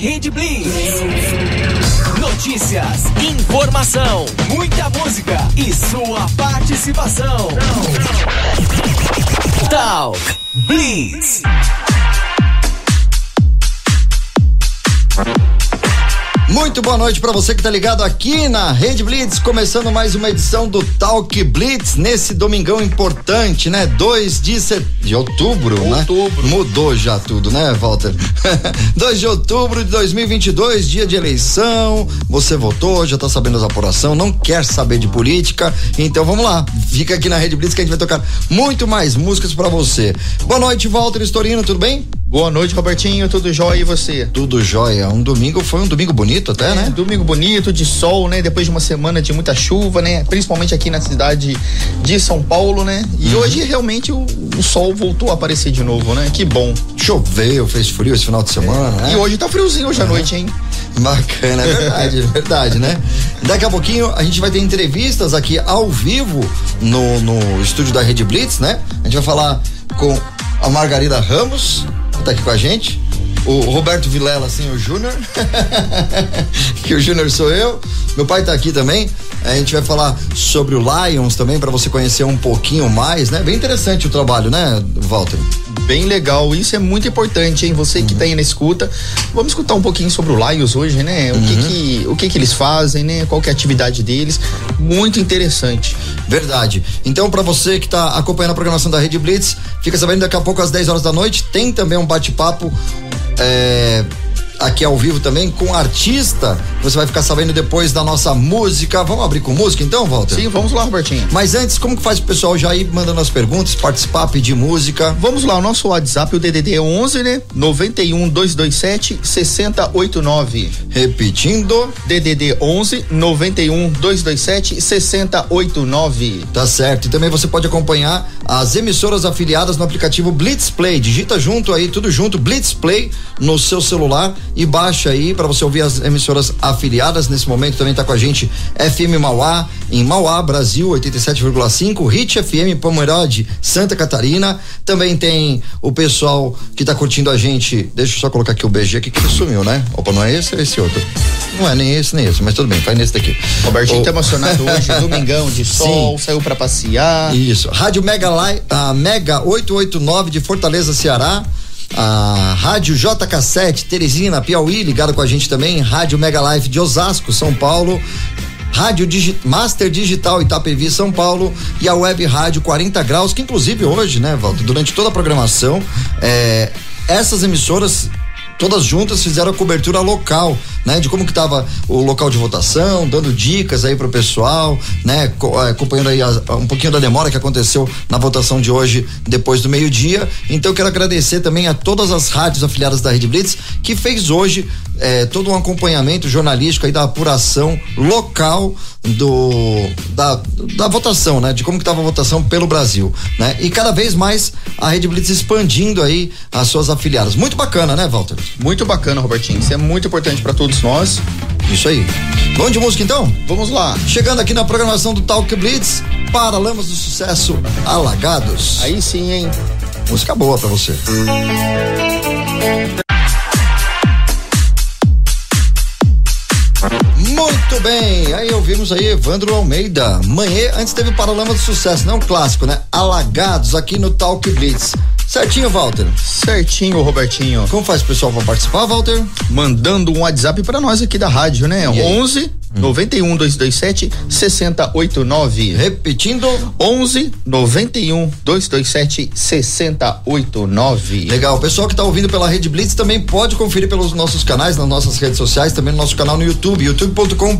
Rede Blitz. Notícias, informação, muita música e sua participação. Talk Blitz. Muito boa noite para você que tá ligado aqui na Rede Blitz, começando mais uma edição do Talk Blitz nesse domingão importante, né? 2 de, set... de outubro, outubro, né? Mudou já tudo, né, Walter? 2 de outubro de 2022, dia de eleição. Você votou, já tá sabendo as apuração, não quer saber de política, então vamos lá. Fica aqui na Rede Blitz que a gente vai tocar muito mais músicas para você. Boa noite, Walter Estorino, tudo bem? Boa noite, Robertinho. Tudo jóia e você? Tudo jóia. Um domingo foi um domingo bonito até, é, né? Domingo bonito, de sol, né? Depois de uma semana de muita chuva, né? Principalmente aqui na cidade de São Paulo, né? E uhum. hoje realmente o, o, sol voltou a aparecer de novo, né? Que bom. Choveu, fez frio esse final de semana, é. né? E hoje tá friozinho hoje à uhum. noite, hein? Bacana, é verdade, é verdade, né? Daqui a pouquinho a gente vai ter entrevistas aqui ao vivo no, no estúdio da Rede Blitz, né? A gente vai falar com a Margarida Ramos, tá aqui com a gente. O Roberto Vilela, assim, o Júnior. que o Júnior sou eu. Meu pai tá aqui também. A gente vai falar sobre o Lions também, para você conhecer um pouquinho mais, né? Bem interessante o trabalho, né, Walter? Bem legal, isso é muito importante, hein? Você que uhum. tá aí na escuta, vamos escutar um pouquinho sobre o Lions hoje, né? O uhum. que que, o que que eles fazem, né? Qual que é a atividade deles? Muito interessante. Verdade. Então, para você que tá acompanhando a programação da Rede Blitz, fica sabendo daqui a pouco às 10 horas da noite, tem também um bate-papo é, aqui ao vivo também com artista. Você vai ficar sabendo depois da nossa música. Vamos abrir com música então, Walter? Sim, vamos lá, Robertinho. Mas antes, como que faz o pessoal já ir mandando as perguntas, participar, pedir música? Vamos lá, o nosso WhatsApp, o DDD é 11, né? 91 227 6089. Repetindo. DDD 11 91 227 6089. Tá certo. E também você pode acompanhar as emissoras afiliadas no aplicativo Blitz Play. Digita junto aí, tudo junto, Blitz Play no seu celular e baixa aí para você ouvir as emissoras afiliadas. Nesse momento também está com a gente FM Mauá, em Mauá, Brasil, 87,5, Hit FM Pomerode, Santa Catarina. Também tem o pessoal que está curtindo a gente. Deixa eu só colocar aqui o BG aqui que sumiu, né? Opa, não é esse, é esse outro. Não é nem esse, nem esse, mas tudo bem, faz nesse daqui. Robertinho o... tá emocionado hoje, domingão de sol, Sim. saiu para passear. Isso. Rádio Mega, Live, a Mega 889 de Fortaleza, Ceará a Rádio JK7 Teresina, Piauí, ligado com a gente também, Rádio Mega Life de Osasco, São Paulo, Rádio Digi Master Digital Itapevi São Paulo e a Web Rádio 40 Graus, que inclusive hoje, né, Walter, durante toda a programação, é, essas emissoras todas juntas fizeram a cobertura local, né? De como que tava o local de votação, dando dicas aí pro pessoal, né? É, acompanhando aí um pouquinho da demora que aconteceu na votação de hoje, depois do meio-dia. Então, eu quero agradecer também a todas as rádios afiliadas da Rede Blitz, que fez hoje é, todo um acompanhamento jornalístico aí da apuração local do da, da votação, né? De como que estava a votação pelo Brasil, né? E cada vez mais a Rede Blitz expandindo aí as suas afiliadas. Muito bacana, né, Walter? Muito bacana, Robertinho. Isso é muito importante para todos nós. Isso aí. Vamos de música então? Vamos lá. Chegando aqui na programação do Talk Blitz, para Lamas do Sucesso Alagados. Aí sim, hein? Música boa para você. Muito bem, aí ouvimos aí Evandro Almeida. Manhã, antes teve Paralama do Sucesso, não um clássico, né? Alagados aqui no Talk Blitz. Certinho, Walter? Certinho, Robertinho. Como faz o pessoal para participar, Walter? Mandando um WhatsApp para nós aqui da rádio, né? 11 91 227 6089. Repetindo: 11 91 227 6089. Legal. O pessoal que está ouvindo pela Rede Blitz também pode conferir pelos nossos canais, nas nossas redes sociais, também no nosso canal no YouTube,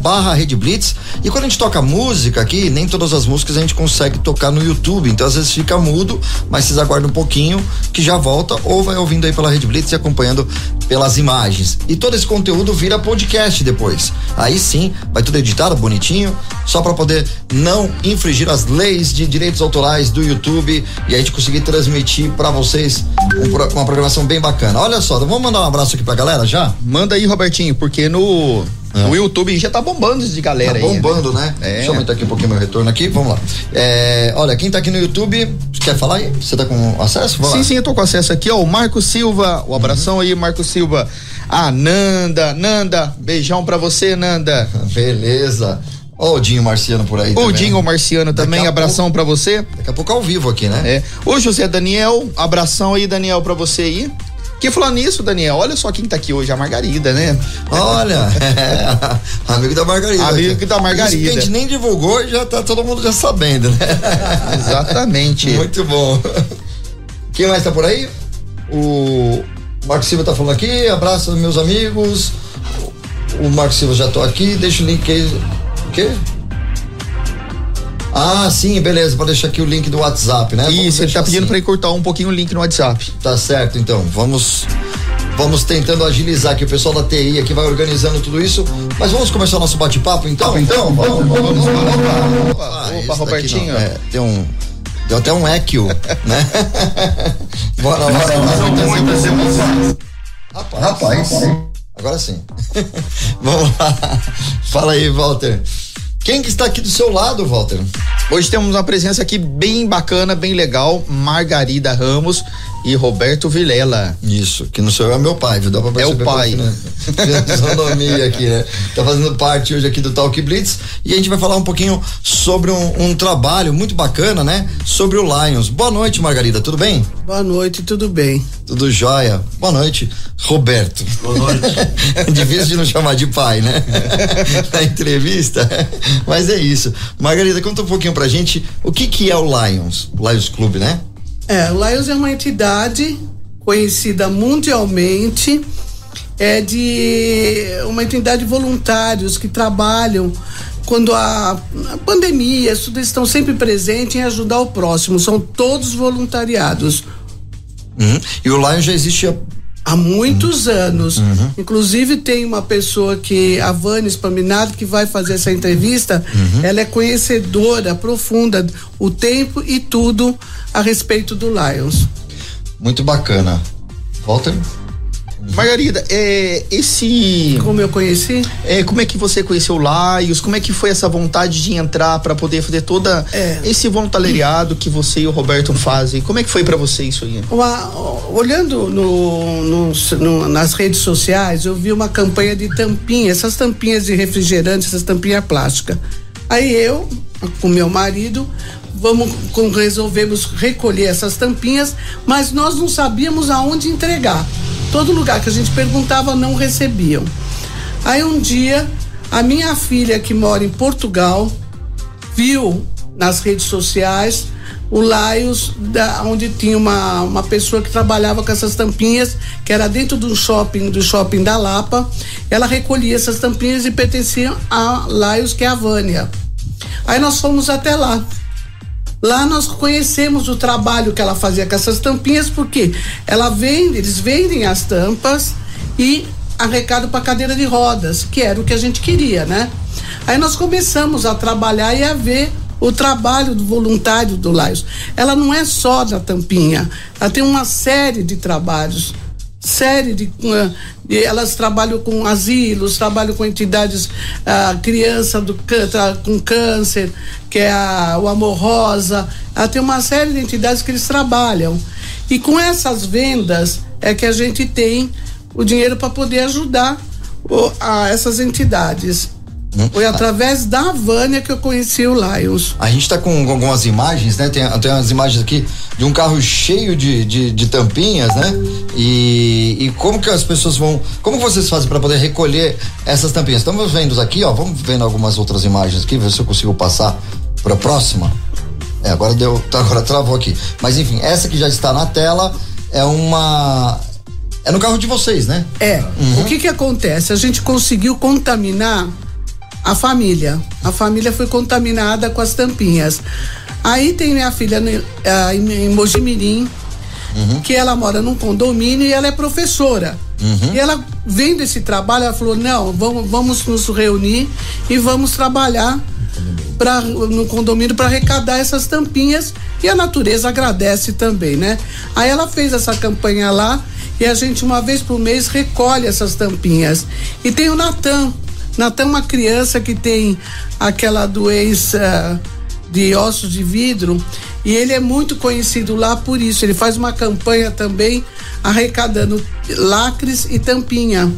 youtube.com/barra Rede Blitz. E quando a gente toca música aqui, nem todas as músicas a gente consegue tocar no YouTube, então às vezes fica mudo, mas vocês aguardam um pouquinho que já volta ou vai ouvindo aí pela Rede Blitz e acompanhando pelas imagens. E todo esse conteúdo vira podcast depois. Aí sim, vai tudo editado, bonitinho, só para poder não infringir as leis de direitos autorais do YouTube e a gente conseguir transmitir para vocês um, uma programação bem bacana. Olha só, vamos mandar um abraço aqui pra galera já? Manda aí, Robertinho, porque no é. O YouTube já tá bombando de galera tá aí. Né? Bombando, né? né? É. Deixa eu aumentar aqui um pouquinho meu retorno aqui. Vamos lá. É, olha, quem tá aqui no YouTube, quer falar aí? Você tá com acesso? sim, sim, eu tô com acesso aqui, ó. O Marco Silva, o abração uhum. aí, Marco Silva. A Nanda, Nanda, beijão pra você, Nanda. Beleza. Ó, o Dinho Marciano por aí. O também. Dinho Marciano Daqui também, abração pouco- pra você. Daqui a pouco ao vivo aqui, né? É. O José Daniel, abração aí, Daniel, pra você aí. Que falando nisso, Daniel, olha só quem tá aqui hoje, a Margarida, né? Olha, é, amigo da Margarida. Amigo da Margarida. Isso que a gente nem divulgou, já tá todo mundo já sabendo, né? Exatamente. Muito bom. Quem mais tá por aí? O Marco Silva tá falando aqui, abraço meus amigos. O Marco Silva já tô aqui, deixa o link aí. O quê? Ah, sim, beleza, pode deixar aqui o link do WhatsApp, né? Vamos Isso, ele tá pedindo assim. pra ele cortar um pouquinho o link no WhatsApp. Tá certo, então. Vamos vamos tentando agilizar aqui o pessoal da TI aqui vai organizando tudo isso. Mas vamos começar o nosso bate-papo então? Então, vamos, vamos, vamos. Opa, Ah, opa, esse daqui Robertinho. não, é, tem um deu até um equio, né? Bora lá. Rapaz, rapaz. Agora sim. Vamos lá. Fala aí, Walter. Quem que está aqui do seu lado, Walter? Hoje temos uma presença aqui bem bacana, bem legal, Margarida Ramos e Roberto Vilela. Isso, que não sou eu, é meu pai, viu? Dá pra perceber É o pai. pela fisionomia aqui, né? Tá fazendo parte hoje aqui do Talk Blitz e a gente vai falar um pouquinho sobre um, um trabalho muito bacana, né? Sobre o Lions. Boa noite, Margarida, tudo bem? Boa noite, tudo bem? Tudo jóia. Boa noite, Roberto. Boa noite. Difícil de não chamar de pai, né? Na entrevista. Mas é isso. Margarida, conta um pouquinho pra gente o que que é o Lions, o Lions Clube, né? É, o Lions é uma entidade conhecida mundialmente, é de uma entidade de voluntários que trabalham quando a, a pandemia, eles estão sempre presentes em ajudar o próximo, são todos voluntariados. Uhum. E o Lions já existe há Há muitos anos. Inclusive, tem uma pessoa que, a Vânia Spaminado, que vai fazer essa entrevista. Ela é conhecedora profunda, o tempo e tudo a respeito do Lions. muito bacana. Walter? Margarida, é, esse. Como eu conheci? É, como é que você conheceu o Laios? Como é que foi essa vontade de entrar para poder fazer toda É. esse voluntariado que você e o Roberto fazem? Como é que foi para você isso aí? Olhando no- no- no- nas redes sociais, eu vi uma campanha de tampinha, essas tampinhas de refrigerante, essas tampinhas plásticas. Aí eu, com meu marido, vamos com- resolvemos recolher essas tampinhas, mas nós não sabíamos aonde entregar. Todo lugar que a gente perguntava não recebiam. Aí um dia, a minha filha que mora em Portugal viu nas redes sociais o Laios, da, onde tinha uma, uma pessoa que trabalhava com essas tampinhas, que era dentro do shopping, do shopping da Lapa. Ela recolhia essas tampinhas e pertenciam a Laios, que é a Vânia. Aí nós fomos até lá. Lá nós conhecemos o trabalho que ela fazia com essas tampinhas, porque ela vende, eles vendem as tampas e arrecado para cadeira de rodas, que era o que a gente queria, né? Aí nós começamos a trabalhar e a ver o trabalho do voluntário do Laios. Ela não é só da tampinha, ela tem uma série de trabalhos série de, uh, de- elas trabalham com asilos, trabalham com entidades ah, criança do com câncer, que é a, o Amor Rosa, ela tem uma série de entidades que eles trabalham. E com essas vendas é que a gente tem o dinheiro para poder ajudar o- a essas entidades. Foi através da Vânia que eu conheci o Lions. A gente tá com algumas imagens, né? Tem, tem umas imagens aqui de um carro cheio de, de, de tampinhas, né? E, e como que as pessoas vão. Como vocês fazem para poder recolher essas tampinhas? Estamos vendo aqui, ó. Vamos vendo algumas outras imagens aqui, ver se eu consigo passar para a próxima. É, agora deu. tá, Agora travou aqui. Mas enfim, essa que já está na tela é uma. É no carro de vocês, né? É. O que que acontece? A gente conseguiu contaminar a família. A família foi contaminada com as tampinhas. Aí tem minha filha né, ah, em, Mojimirim, que ela mora num condomínio e ela é professora. E ela, vendo esse trabalho, ela falou: não, vamos, vamos nos reunir e vamos trabalhar pra, no condomínio para arrecadar essas tampinhas e a natureza agradece também, né? Aí ela fez essa campanha lá e a gente uma vez por mês recolhe essas tampinhas. E tem o Natan. Natan uma criança que tem aquela doença de ossos de vidro E ele é muito conhecido lá por isso. Ele faz uma campanha também arrecadando lacres e tampinha.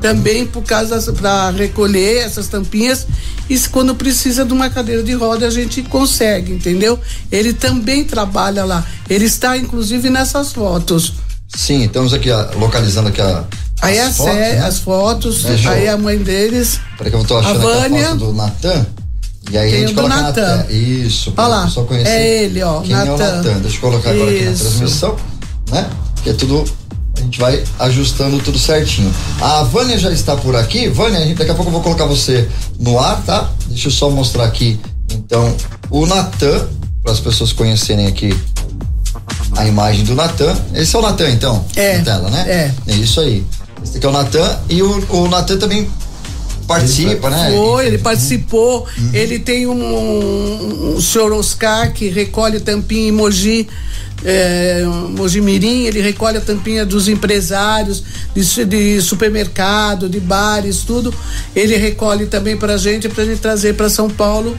Também por causa para recolher essas tampinhas e quando precisa de uma cadeira de roda a gente consegue, entendeu? Ele também trabalha lá. Ele está inclusive nessas fotos. Sim, estamos aqui localizando aqui a Aí as, fotos, né? as fotos, é, aí a mãe deles. Peraí que eu tô achando a, Vânia, a foto do Natan. E aí a gente coloca Natan. na Isso, Olha lá, é ele, ó, quem Nathan. é o Natan. Deixa eu colocar agora Isso. aqui na transmissão, né? Que é tudo a gente vai ajustando tudo certinho. A Vânia já está por aqui. Vânia, daqui a pouco eu vou colocar você no ar, tá? Deixa eu só mostrar aqui, então, o Natan, para as pessoas conhecerem aqui a imagem do Natan. Esse é o Natan, então? É. Na tela, né? É. É isso aí. Esse aqui é o Natan e o, o Natan também participa, né? Foi, ele participou. Uhum. Ele tem um, um, um senhor Oscar que recolhe tampinha em Mogi. É, Mojimirim, ele recolhe a tampinha dos empresários de, de, supermercado, de bares, tudo. Ele recolhe também pra gente, pra gente trazer para São Paulo,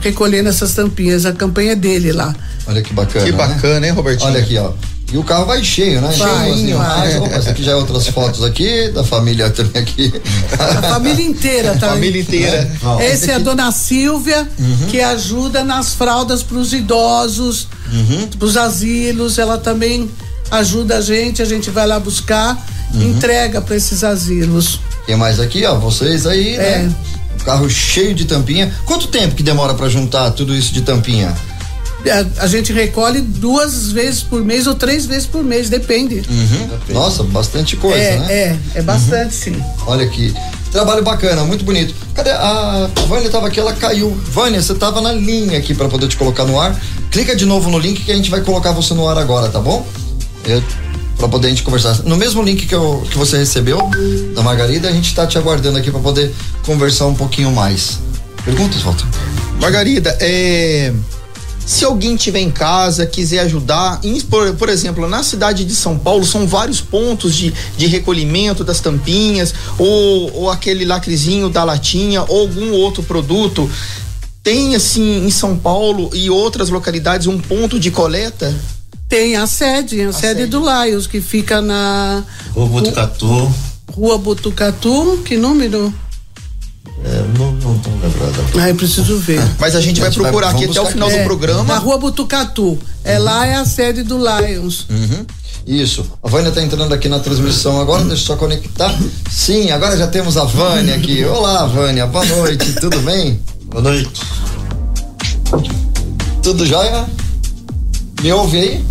recolhendo essas tampinhas. A campanha é dele lá. Olha que bacana. Que bacana, né? hein, Robertinho? Olha aqui, ó. E o carro vai cheio, né? Vai, cheio, assim, Opa, essa aqui já é outras fotos aqui, da família também aqui. A família inteira tá? Família inteira. É. Essa é a dona Silvia, uhum. que ajuda nas fraldas para os idosos, uhum. para os asilos. Ela também ajuda a gente, a gente vai lá buscar, uhum. entrega para esses asilos. Tem mais aqui, ó, vocês aí, né? é. né? carro cheio de tampinha. Quanto tempo que demora para juntar tudo isso de tampinha? A, a, gente recolhe duas vezes por mês ou três vezes por mês, depende. Uhum. Nossa, bastante coisa, é, né? É, é bastante, uhum. sim. Olha aqui. Trabalho bacana, muito bonito. Cadê a Vânia tava aqui, ela caiu. Vânia, você tava na linha aqui para poder te colocar no ar. Clica de novo no link que a gente vai colocar você no ar agora, tá bom? Eu para poder a gente conversar. No mesmo link que, eu, que você recebeu da Margarida, a gente está te aguardando aqui para poder conversar um pouquinho mais. Perguntas, Walter? Margarida, é se alguém tiver em casa, quiser ajudar, por, por, exemplo, na cidade de São Paulo são vários pontos de, de recolhimento das tampinhas, ou, ou aquele lacrezinho da latinha, ou algum outro produto. Tem assim em São Paulo e outras localidades um ponto de coleta? Tem a sede, a, a sede, sede, do Laios, que fica na. Rua Botucatu. Rua Botucatu, que número? Ah, eu preciso ver. Mas a gente vai procurar vai, aqui até o final aqui. do é, programa. Na rua Butucatu. É uhum. lá é a sede do Lions. Uhum. Isso. A Vânia está entrando aqui na transmissão agora, deixa eu só conectar. Sim, agora já temos a Vânia aqui. Olá, Vânia, boa noite, tudo bem? Boa noite. Tudo jóia? Me ouve aí?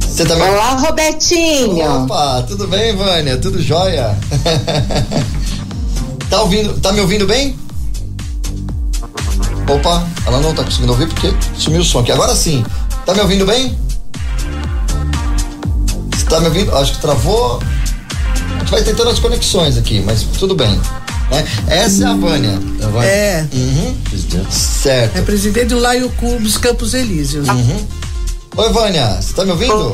Você também? Olá, Robertinho. Opa, tudo bem, Vânia? Tudo jóia? Tá ouvindo? Tá me ouvindo bem? Opa, ela não tá conseguindo ouvir porque sumiu o som aqui. Agora sim. Tá me ouvindo bem? Tá me ouvindo? Acho que travou. A gente vai tentando as conexões aqui, mas tudo bem. Né? Essa é a Vânia. É. Uhum. Certo. É presidente do Laio Clubes Campos Elíseos. Uhum. Oi, Vânia, você tá me ouvindo?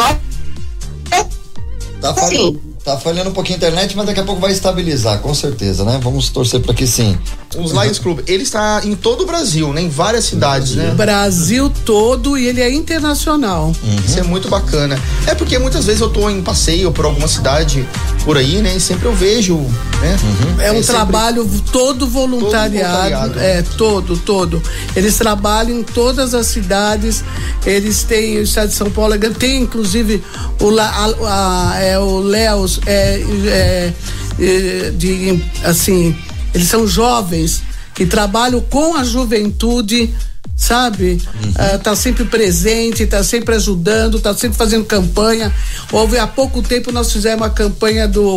Tá falando. Tá falhando um pouquinho a internet, mas daqui a pouco vai estabilizar, com certeza, né? Vamos torcer para que sim. Os Lions Club, ele está em todo o Brasil, né? Em várias cidades, né? Brasil todo e ele é internacional. Uhum. Isso é muito bacana. É porque muitas vezes eu tô em passeio por alguma cidade por aí, né? E sempre eu vejo, né? Uhum. É um é trabalho todo voluntariado, todo voluntariado, é, todo, todo. Eles trabalham em todas as cidades, eles têm o estado de São Paulo, tem inclusive o, a, a, é, o Léo é, é, é, de, assim, eles são jovens que trabalham com a juventude, sabe? Uhum. Uh, tá sempre presente, tá sempre ajudando, tá sempre fazendo campanha. Houve há pouco tempo nós fizemos a campanha do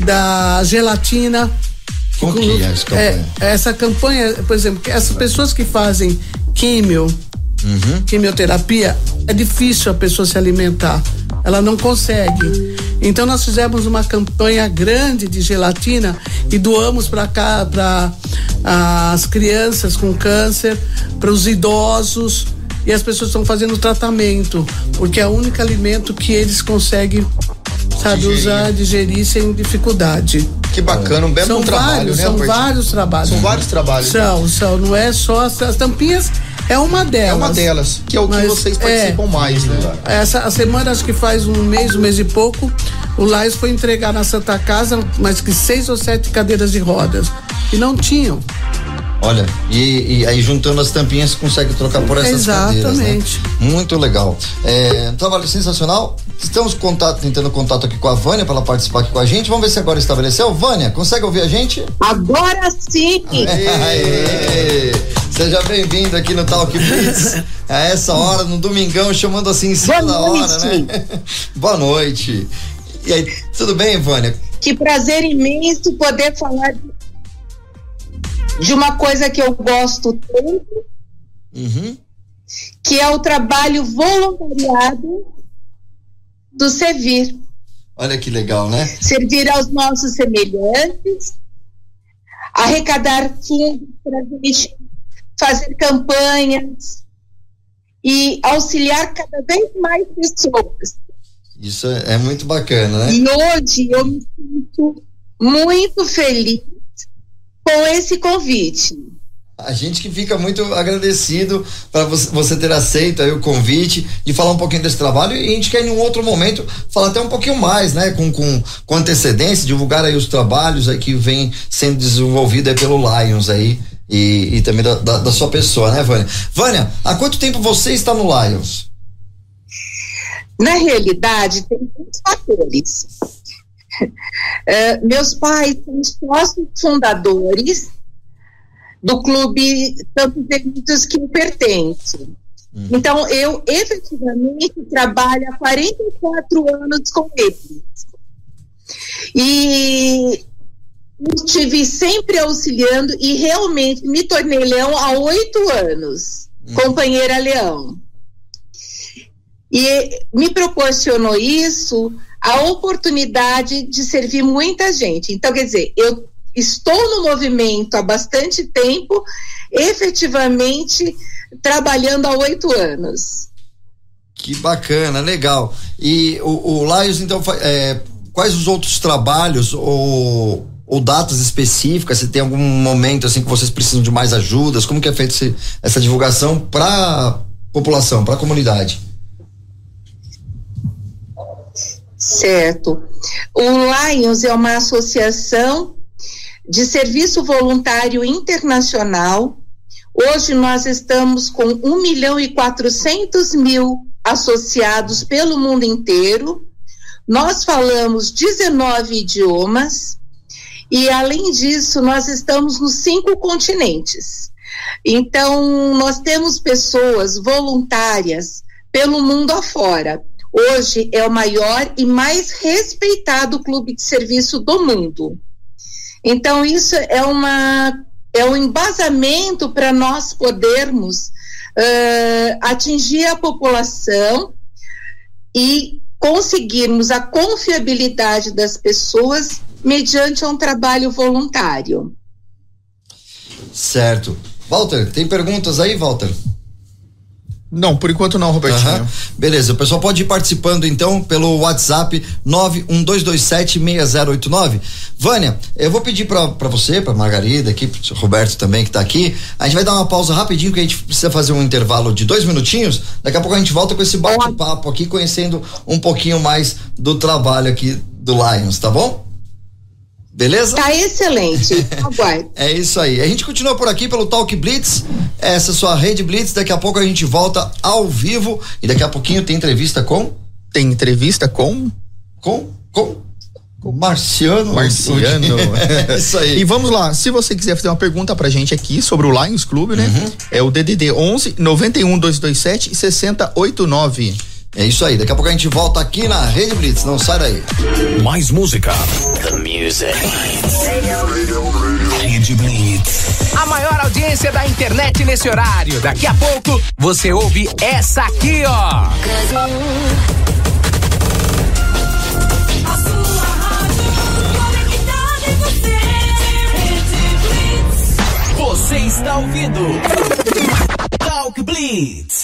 da gelatina. Com que é essa campanha? É, essa campanha, por exemplo, essas pessoas que fazem químio, uhum. quimioterapia, é difícil a pessoa se alimentar ela não consegue. Então nós fizemos uma campanha grande de gelatina e doamos para cá para as crianças com câncer, para os idosos e as pessoas estão fazendo tratamento, porque é o único alimento que eles conseguem sabe digerir. usar, digerir sem dificuldade. Que bacana, um belo são trabalho, vários, né? São vários trabalhos. São vários trabalhos. São, são, não é só as, as tampinhas É uma delas. É uma delas, que é o que vocês é. participam mais, né? Essa a semana, acho que faz um mês, um mês e pouco, o Lais foi entregar na Santa Casa mais que seis ou sete cadeiras de rodas. E não tinham. Olha, e, e aí juntando as tampinhas consegue trocar por essas cadeiras, né? Exatamente. Muito legal. É, um trabalho sensacional. Estamos contato, tentando contato aqui com a Vânia para ela participar aqui com a gente. Vamos ver se agora estabeleceu. Vânia, consegue ouvir a gente? Agora sim! Aê! Seja bem-vindo aqui no Talk Blitz. A essa hora, no domingão, chamando assim em cima Boa da hora, noite. né? Boa noite. E aí, tudo bem, Vânia? Que prazer imenso poder falar de- de uma coisa que eu gosto tanto, Uhum. que é o trabalho voluntariado do servir. Olha que legal, né? Servir aos nossos semelhantes, arrecadar fundos para a gente fazer campanhas e auxiliar cada vez mais pessoas. Isso é, é muito bacana, né? E hoje eu me sinto muito feliz com esse convite. A gente que fica muito agradecido para você, ter aceito aí o convite de falar um pouquinho desse trabalho e a gente quer em um outro momento falar até um pouquinho mais, né? Com, com, com antecedência, divulgar aí os trabalhos aí que vem sendo desenvolvido aí pelo Lions aí e, e também da, da, da sua pessoa, né, Vânia? Vânia, há quanto tempo você está no Lions? Na realidade, tem muitos fatores. Eh, meus pais são sócios fundadores do clube Campos Elíseos que eu pertenço. Então, eu efetivamente trabalho há 44 anos com eles. E estive sempre auxiliando e realmente me tornei leão há oito anos, companheira leão. E me proporcionou isso a oportunidade de servir muita gente. Então, quer dizer, eu estou no movimento há bastante tempo, efetivamente trabalhando há oito anos. Que bacana, legal. E o, o Lions, então, é, quais os outros trabalhos ou, ou datas específicas? Se tem algum momento assim que vocês precisam de mais ajudas? Como que é feita essa divulgação para população, para a comunidade? Certo. O Lions é uma associação de serviço voluntário internacional. Hoje nós estamos com 1 milhão e 400 mil associados pelo mundo inteiro. Nós falamos 19 idiomas e, além disso, nós estamos nos cinco continentes. Então, nós temos pessoas voluntárias pelo mundo afora. Hoje é o maior e mais respeitado clube de serviço do mundo. Então, isso é, uma, é um embasamento para nós podermos uh, atingir a população e conseguirmos a confiabilidade das pessoas mediante um trabalho voluntário. Certo. Walter, tem perguntas aí, Walter? Não, por enquanto não, Robertinho. Aham. Beleza, o pessoal pode ir participando então pelo WhatsApp 912276089. Vânia, eu vou pedir pra você, pra Margarida aqui, pro Roberto também que tá aqui. A gente vai dar uma pausa rapidinho que a gente precisa fazer um intervalo de dois minutinhos. Daqui a pouco a gente volta com esse bate-papo aqui, conhecendo um pouquinho mais do trabalho aqui do Lions, tá bom? Beleza? Tá excelente. Aguardo. É isso aí. A gente continua por aqui pelo Talk Blitz. Essa é a sua rede Blitz. Daqui a pouco a gente volta ao vivo e daqui a pouquinho tem entrevista com Tem entrevista com com com, com Marciano. Marciano. é isso aí. E vamos lá, se você quiser fazer uma pergunta pra gente aqui sobre o Lions Clube, né? Uhum. É o DDD 11 91 227 6089. É isso aí. Daqui a pouco a gente volta aqui na Rede Blitz. Não sai daí. Mais música. The music. Rede Blitz. A maior audiência da internet nesse horário. Daqui a pouco você ouve essa aqui, ó. A sua rádio conectada em você. Rede Blitz. Você está ouvindo Talk Blitz.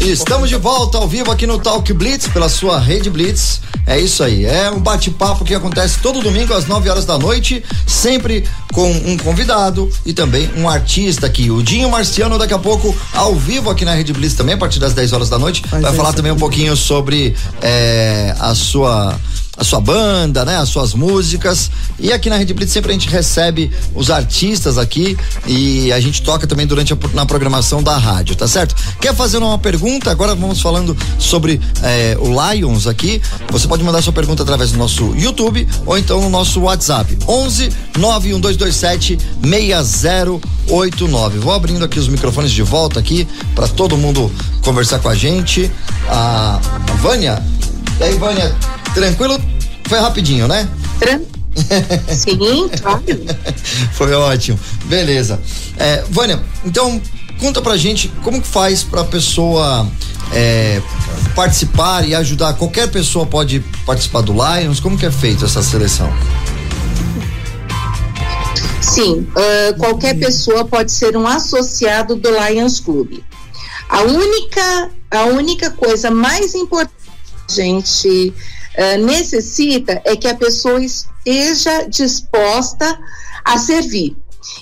Estamos de volta ao vivo aqui no Talk Blitz pela sua rede Blitz. É isso aí, é um bate-papo que acontece todo domingo às 9 horas da noite, sempre com um convidado e também um artista aqui. O Dinho Marciano, daqui a pouco, ao vivo aqui na Rede Blitz também, a partir das 10 horas da noite, Mas vai é falar isso também um pouquinho sobre é, a sua a sua banda, né? As suas músicas. E aqui na Rede Blitz sempre a gente recebe os artistas aqui e a gente toca também durante a, na programação da rádio, tá certo? Quer fazer uma pergunta? Agora vamos falando sobre eh, o Lions aqui. Você pode mandar sua pergunta através do nosso YouTube ou então no nosso WhatsApp. 11 91227 6089. Vou abrindo aqui os microfones de volta aqui para todo mundo conversar com a gente. A, Vânia. E aí, Vânia, tranquilo? Foi rapidinho, né? Tran- Sim, claro. Foi ótimo. Beleza. É, Vânia, então conta pra gente como que faz pra pessoa é, participar e ajudar. Qualquer pessoa pode participar do Lions? Como que é feito essa seleção? Sim, ah, qualquer pessoa pode ser um associado do Lions Club. A única, a única coisa mais importante gente ah, necessita é que a pessoa esteja disposta a servir.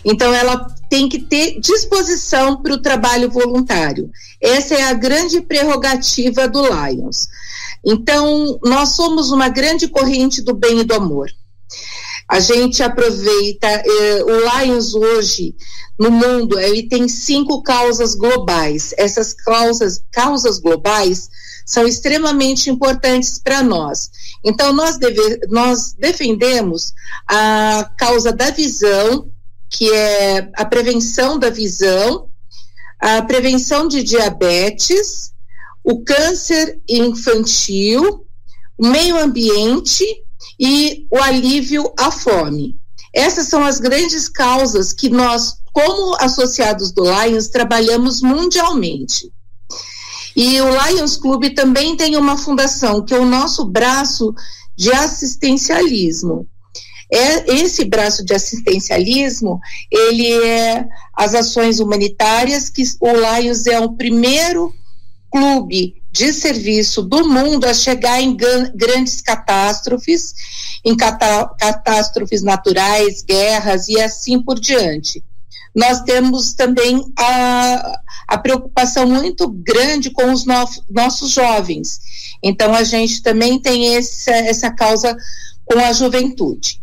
Então, ela tem que ter disposição para o trabalho voluntário. Essa é a grande prerrogativa do Lions. Então, nós somos uma grande corrente do bem e do amor. A gente aproveita, eh, o Lions hoje no mundo, ele tem cinco causas globais. Essas causas, causas globais são extremamente importantes para nós. Então, nós, deve, nós defendemos a causa da visão, que é a prevenção da visão, a prevenção de diabetes, o câncer infantil, o meio ambiente e o alívio à fome. Essas são as grandes causas que nós, como associados do Lions, trabalhamos mundialmente. E o Lions Club também tem uma fundação, que é o nosso braço de assistencialismo. É, esse braço de assistencialismo, ele é as ações humanitárias, que o Lions é o primeiro clube de serviço do mundo a chegar em grandes catástrofes, em catástrofes naturais, guerras e assim por diante. Nós temos também a, a preocupação muito grande com os no- nossos jovens. Então, a gente também tem esse, essa causa com a juventude.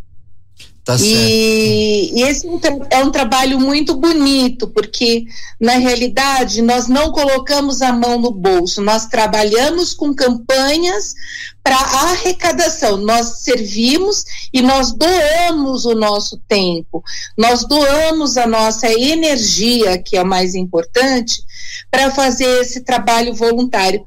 Tá. E, e esse é um, é um trabalho muito bonito, porque, na realidade, nós não colocamos a mão no bolso, nós trabalhamos com campanhas para arrecadação. Nós servimos e nós doamos o nosso tempo, nós doamos a nossa energia, que é o mais importante, para fazer esse trabalho voluntário.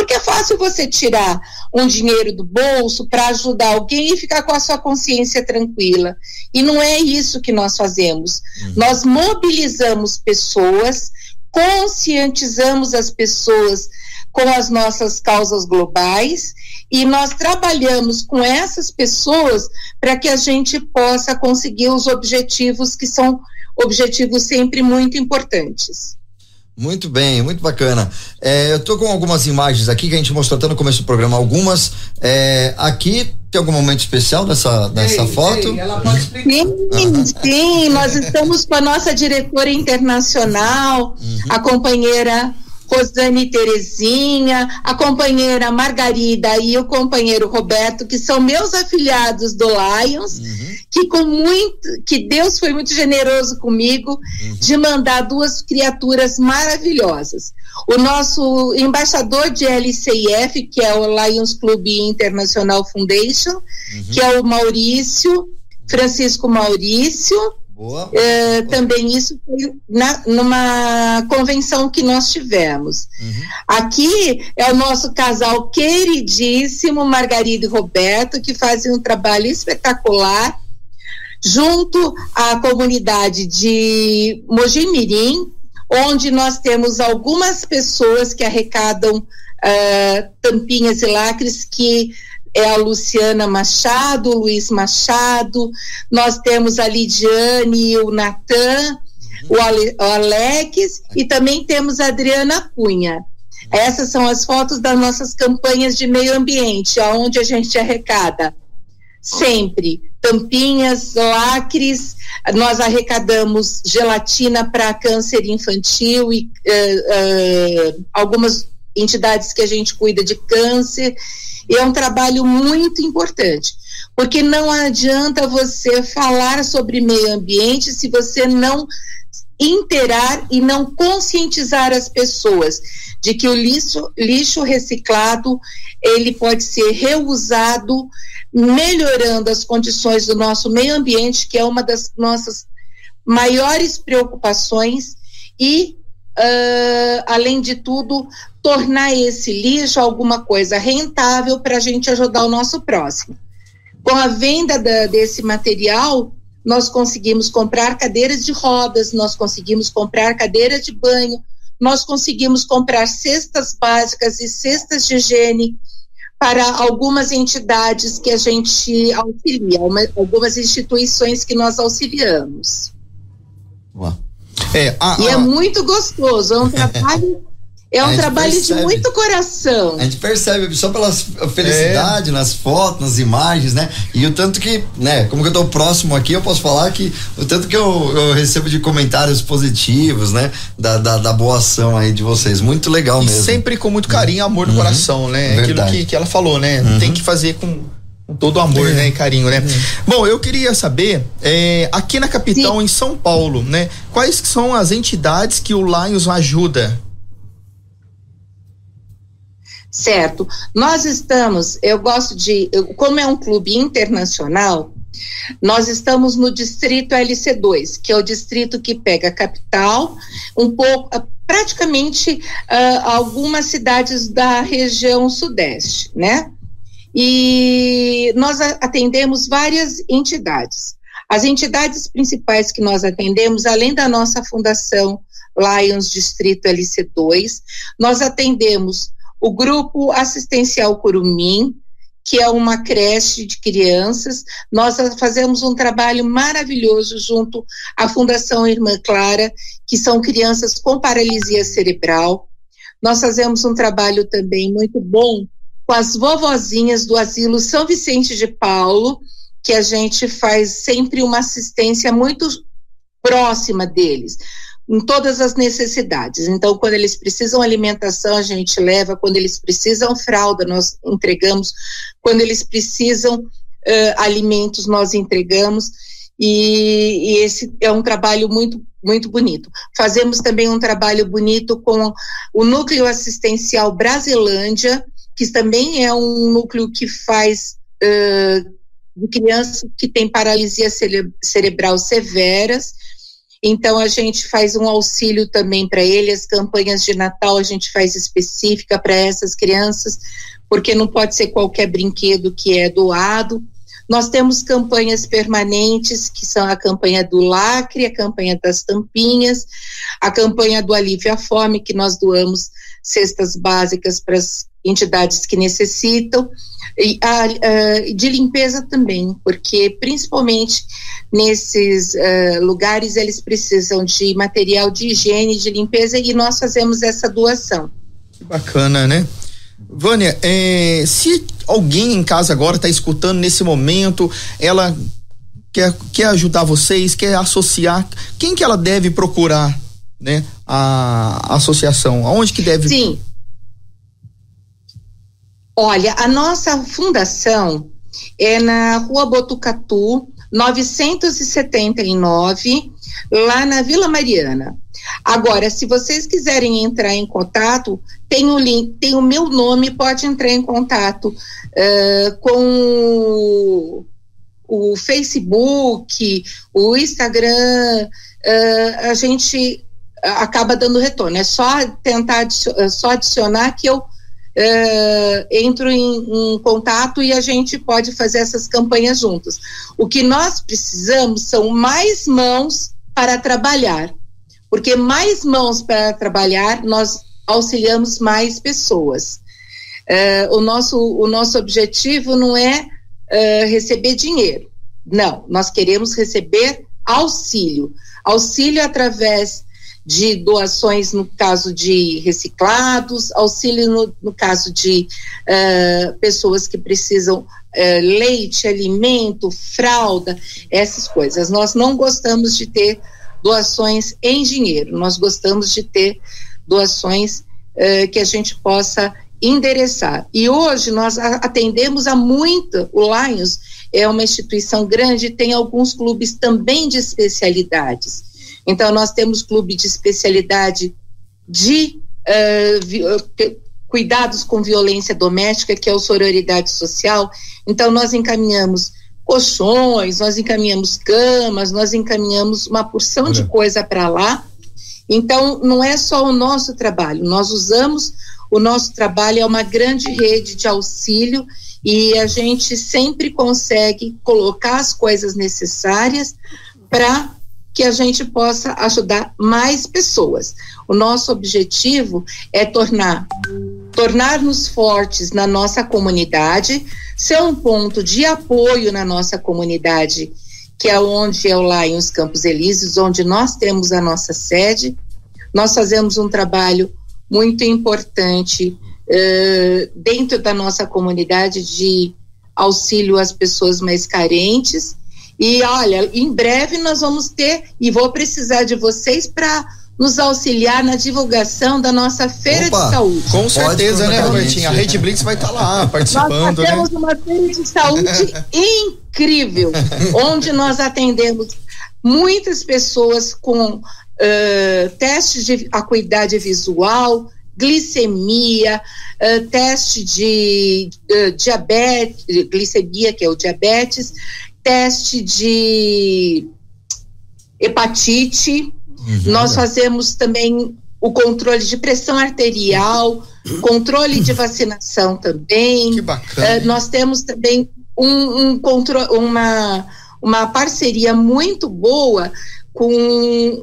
Porque é fácil você tirar um dinheiro do bolso para ajudar alguém e ficar com a sua consciência tranquila. E não é isso que nós fazemos. Nós mobilizamos pessoas, conscientizamos as pessoas com as nossas causas globais e nós trabalhamos com essas pessoas para que a gente possa conseguir os objetivos que são objetivos sempre muito importantes. Muito bem, muito bacana. É, eu tô com algumas imagens aqui que a gente mostrou até no começo do programa, algumas. É, aqui tem algum momento especial dessa, dessa Ei, foto? ei, ela pode explicar. Sim, sim, nós estamos com a nossa diretora internacional, a companheira Rosane Terezinha, a companheira Margarida e o companheiro Roberto, que são meus afiliados do Lions, que com muito, que Deus foi muito generoso comigo de mandar duas criaturas maravilhosas. O nosso embaixador de LCIF, que é o Lions Club International Foundation, que é o Maurício, Francisco Maurício, Boa. eh, também isso foi na, numa convenção que nós tivemos. Aqui é o nosso casal queridíssimo, Margarida e Roberto, que fazem um trabalho espetacular junto à comunidade de Mojimirim, onde nós temos algumas pessoas que arrecadam ah, tampinhas e lacres que é a Luciana Machado, o Luiz Machado, nós temos a Lidiane e o Natan, o, Ale, o Alex, e também temos a Adriana Cunha. Essas são as fotos das nossas campanhas de meio ambiente, aonde a gente arrecada sempre tampinhas, lacres, nós arrecadamos gelatina para câncer infantil e eh, eh, algumas entidades que a gente cuida de câncer. E é um trabalho muito importante, porque não adianta você falar sobre meio ambiente se você não interar e não conscientizar as pessoas de que o lixo, lixo reciclado ele pode ser reusado, melhorando as condições do nosso meio ambiente, que é uma das nossas maiores preocupações, e, uh, além de tudo, tornar esse lixo alguma coisa rentável para a gente ajudar o nosso próximo. Com a venda da, desse material, nós conseguimos comprar cadeiras de rodas, nós conseguimos comprar cadeiras de banho, nós conseguimos comprar cestas básicas e cestas de higiene para algumas entidades que a gente auxilia, uma, algumas instituições que nós auxiliamos. Uau. É, a, E é a- muito gostoso, é um trabalho, é A um trabalho de percebe. muito coração. A gente percebe só pela felicidade nas fotos, nas imagens, né? E o tanto que, né, como que eu tô próximo aqui, eu posso falar que o tanto que eu, eu recebo de comentários positivos, né? Da, da, da boa ação aí de vocês. Muito legal e mesmo. sempre com muito carinho e amor no coração, né? Aquilo Verdade. que, que ela falou, né? Tem que fazer com, com todo amor, né? E carinho, né? Bom, eu queria saber, é, aqui na capital, Sim. em São Paulo, né? Quais que são as entidades que o Lions ajuda? Certo. Nós estamos, eu gosto de, eu- como é um clube internacional, nós estamos no distrito LC2, que é o distrito que pega a capital, um pouco, ah, praticamente ah, algumas cidades da região sudeste, né? E nós atendemos várias entidades. As entidades principais que nós atendemos, além da nossa fundação Lions Distrito LC2, nós atendemos o grupo assistencial Curumim, que é uma creche de crianças. Nós fazemos um trabalho maravilhoso junto à Fundação Irmã Clara, que são crianças com paralisia cerebral. Nós fazemos um trabalho também muito bom com as vovozinhas do asilo São Vicente de Paulo, que a gente faz sempre uma assistência muito próxima deles em todas as necessidades. Então, quando eles precisam alimentação, a gente leva. Quando eles precisam fralda, nós entregamos. Quando eles precisam eh, alimentos, nós entregamos. E, e esse é um trabalho muito muito bonito. Fazemos também um trabalho bonito com o Núcleo Assistencial Brasilândia, que também é um núcleo que faz de crianças que têm paralisia cere- cerebral severas. Então a gente faz um auxílio também para ele, as campanhas de Natal a gente faz específica para essas crianças, porque não pode ser qualquer brinquedo que é doado. Nós temos campanhas permanentes, que são a campanha do lacre, a campanha das tampinhas, a campanha do alívio à fome, que nós doamos cestas básicas para as entidades que necessitam, e a, a- de limpeza também, porque principalmente nesses eh, lugares eles precisam de material de higiene, de limpeza, e nós fazemos essa doação. Que bacana, né? Vânia, é, se alguém em casa agora está escutando nesse momento, ela quer, quer ajudar vocês, quer associar, quem que ela deve procurar, né? A, associação, aonde que deve? Sim. Olha, a nossa fundação é na Rua Botucatu, 979, lá na Vila Mariana. Agora, se vocês quiserem entrar em contato, tem o link, tem o meu nome, pode entrar em contato eh, com o, Facebook, o Instagram, eh, a gente acaba dando retorno. É só tentar adicio- é só adicionar que eu entro em, em contato e a gente pode fazer essas campanhas juntos. O que nós precisamos são mais mãos para trabalhar, porque mais mãos para trabalhar nós auxiliamos mais pessoas. Eh, o nosso o nosso objetivo não é eh, receber dinheiro, não. Nós queremos receber auxílio, auxílio através de doações no caso de reciclados, auxílio no, no caso de eh, pessoas que precisam eh, leite, alimento, fralda, essas coisas. Nós não gostamos de ter doações em dinheiro, nós gostamos de ter doações eh, que a gente possa endereçar. E hoje nós atendemos a muita, o Lions é uma instituição grande, tem alguns clubes também de especialidades. Então nós temos clube de especialidade de que- cuidados com violência doméstica, que é o sororidade social. Então nós encaminhamos colchões, nós encaminhamos camas, nós encaminhamos uma porção de coisa para lá. Então, não é só o nosso trabalho, nós usamos o nosso trabalho, é uma grande rede de auxílio e a gente sempre consegue colocar as coisas necessárias para que a gente possa ajudar mais pessoas. O nosso objetivo é tornar tornar-nos fortes na nossa comunidade, ser um ponto de apoio na nossa comunidade, que é onde é o Lions Campos Elíseos, onde nós temos a nossa sede. Nós fazemos um trabalho muito importante eh, dentro da nossa comunidade de auxílio às pessoas mais carentes. E olha, em breve nós vamos ter, e vou precisar de vocês para nos auxiliar na divulgação da nossa feira Opa, de saúde. Com Pode certeza, né, com a Robertinho? A gente. Rede Blitz vai estar lá Nós participando, né? temos uma feira de saúde incrível, onde nós atendemos muitas pessoas com eh, testes de acuidade visual, glicemia, eh, teste de eh, diabetes, glicemia, que é o diabetes, teste de hepatite. Nós fazemos também o controle de pressão arterial, controle de vacinação também. Que bacana. Eh, nós temos também um, um contro- uma, uma parceria muito boa com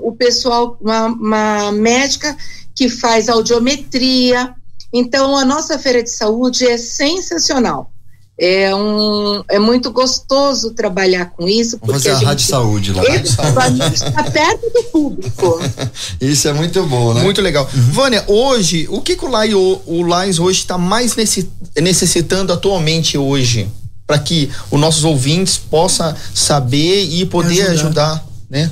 o pessoal, uma, uma médica que faz audiometria. Então, a nossa feira de saúde é sensacional. É, um, é muito gostoso trabalhar com isso. Vamos fazer a gente- Rádio Saúde lá. A está perto do público. Isso é muito bom, né? Muito legal. Vânia, hoje, o que, que o, Lion, o Lions hoje está mais necessi- necessitando atualmente hoje? Para que os nossos ouvintes possam saber e poder Ajudar. ajudar, né?